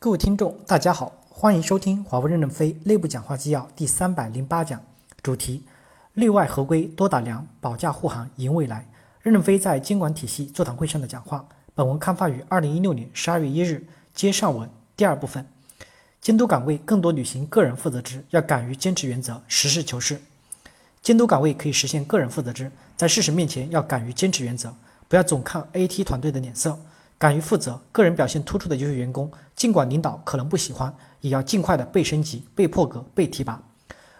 各位听众，大家好，欢迎收听华为任正非内部讲话纪要第三百零八讲，主题：内外合规多打粮，保驾护航赢未来。任正非在监管体系座谈会上的讲话。本文刊发于二零一六年十二月一日。接上文第二部分，监督岗位更多履行个人负责制，要敢于坚持原则，实事求是。监督岗位可以实现个人负责制，在事实面前要敢于坚持原则，不要总看 AT 团队的脸色。敢于负责，个人表现突出的优秀员工，尽管领导可能不喜欢，也要尽快的被升级、被破格、被提拔。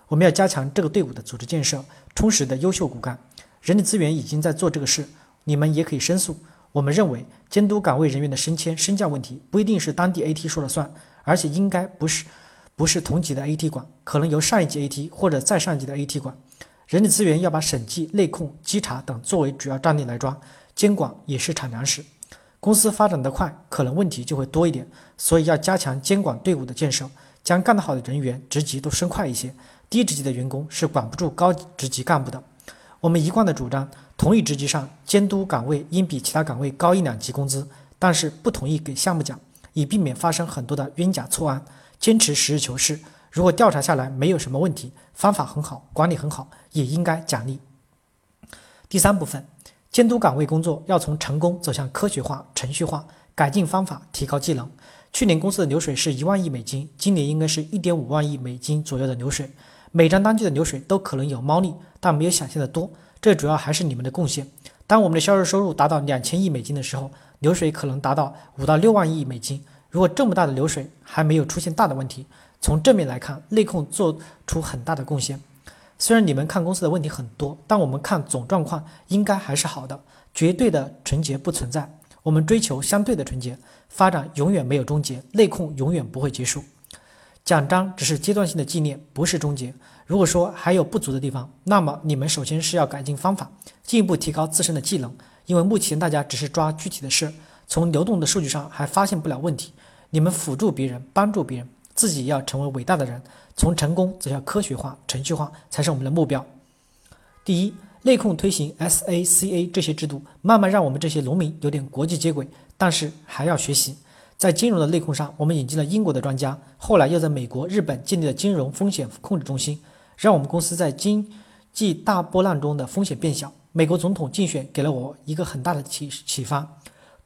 我们要加强这个队伍的组织建设，充实的优秀骨干。人力资源已经在做这个事，你们也可以申诉。我们认为，监督岗位人员的升迁升降问题不一定是当地 AT 说了算，而且应该不是不是同级的 AT 管，可能由上一级 AT 或者再上级的 AT 管。人力资源要把审计、内控、稽查等作为主要战力来抓，监管也是产粮食。公司发展得快，可能问题就会多一点，所以要加强监管队伍的建设，将干得好的人员职级都升快一些。低职级的员工是管不住高职级干部的。我们一贯的主张，同一职级上监督岗位应比其他岗位高一两级工资，但是不同意给项目奖，以避免发生很多的冤假错案。坚持实事求是，如果调查下来没有什么问题，方法很好，管理很好，也应该奖励。第三部分。监督岗位工作要从成功走向科学化、程序化，改进方法，提高技能。去年公司的流水是一万亿美金，今年应该是一点五万亿美金左右的流水。每张单据的流水都可能有猫腻，但没有想象的多。这主要还是你们的贡献。当我们的销售收入达到两千亿美金的时候，流水可能达到五到六万亿美金。如果这么大的流水还没有出现大的问题，从正面来看，内控做出很大的贡献。虽然你们看公司的问题很多，但我们看总状况应该还是好的。绝对的纯洁不存在，我们追求相对的纯洁。发展永远没有终结，内控永远不会结束。奖章只是阶段性的纪念，不是终结。如果说还有不足的地方，那么你们首先是要改进方法，进一步提高自身的技能。因为目前大家只是抓具体的事，从流动的数据上还发现不了问题。你们辅助别人，帮助别人，自己要成为伟大的人。从成功走向科学化、程序化才是我们的目标。第一，内控推行 SACA 这些制度，慢慢让我们这些农民有点国际接轨，但是还要学习。在金融的内控上，我们引进了英国的专家，后来又在美国、日本建立了金融风险控制中心，让我们公司在经济大波浪中的风险变小。美国总统竞选给了我一个很大的启启发，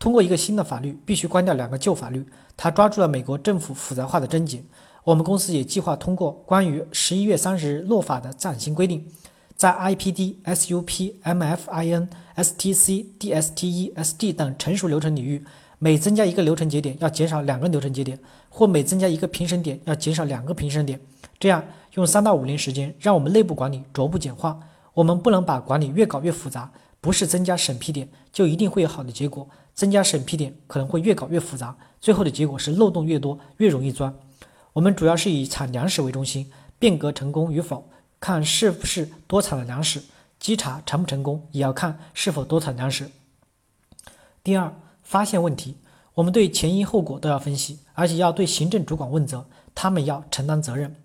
通过一个新的法律，必须关掉两个旧法律，他抓住了美国政府复杂化的症结。我们公司也计划通过关于十一月三十日落法的暂行规定，在 IPD、SUP、MFIN、STC、DSTE、SD 等成熟流程领域，每增加一个流程节点，要减少两个流程节点，或每增加一个评审点，要减少两个评审点。这样用三到五年时间，让我们内部管理逐步简化。我们不能把管理越搞越复杂，不是增加审批点就一定会有好的结果，增加审批点可能会越搞越复杂，最后的结果是漏洞越多，越容易钻。我们主要是以产粮食为中心，变革成功与否，看是不是多产了粮食；稽查成不成功，也要看是否多产粮食。第二，发现问题，我们对前因后果都要分析，而且要对行政主管问责，他们要承担责任。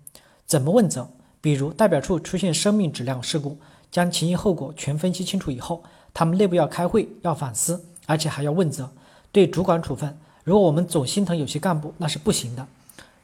怎么问责？比如代表处出现生命质量事故，将前因后果全分析清楚以后，他们内部要开会，要反思，而且还要问责。对主管处分，如果我们总心疼有些干部，那是不行的。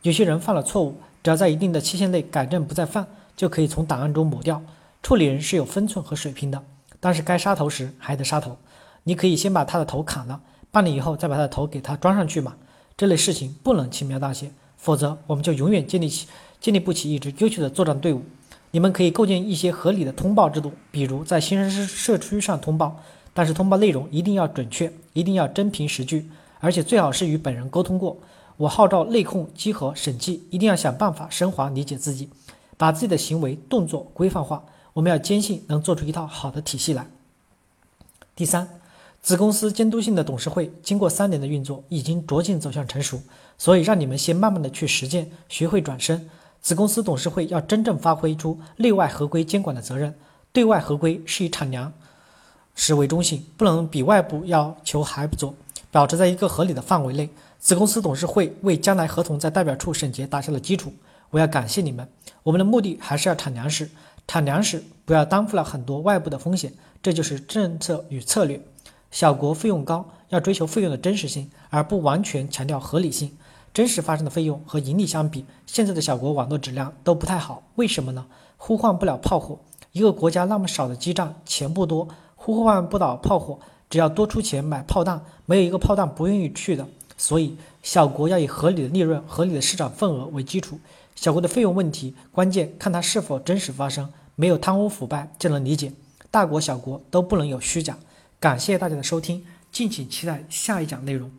有些人犯了错误，只要在一定的期限内改正不再犯，就可以从档案中抹掉。处理人是有分寸和水平的，但是该杀头时还得杀头。你可以先把他的头砍了，半年以后再把他的头给他装上去嘛。这类事情不能轻描淡写，否则我们就永远建立起建立不起一支优秀的作战队伍。你们可以构建一些合理的通报制度，比如在新生社区上通报，但是通报内容一定要准确，一定要真凭实据，而且最好是与本人沟通过。我号召内控、稽核、审计一定要想办法升华理解自己，把自己的行为动作规范化。我们要坚信能做出一套好的体系来。第三，子公司监督性的董事会经过三年的运作，已经逐渐走向成熟，所以让你们先慢慢的去实践，学会转身。子公司董事会要真正发挥出内外合规监管的责任，对外合规是一产粮实为中心，不能比外部要求还不做，保持在一个合理的范围内。子公司董事会为将来合同在代表处审结打下了基础，我要感谢你们。我们的目的还是要产粮食，产粮食不要担负了很多外部的风险，这就是政策与策略。小国费用高，要追求费用的真实性，而不完全强调合理性。真实发生的费用和盈利相比，现在的小国网络质量都不太好。为什么呢？呼唤不了炮火。一个国家那么少的基站，钱不多，呼唤不倒炮火。只要多出钱买炮弹，没有一个炮弹不愿意去的。所以，小国要以合理的利润、合理的市场份额为基础。小国的费用问题，关键看它是否真实发生，没有贪污腐败就能理解。大国小国都不能有虚假。感谢大家的收听，敬请期待下一讲内容。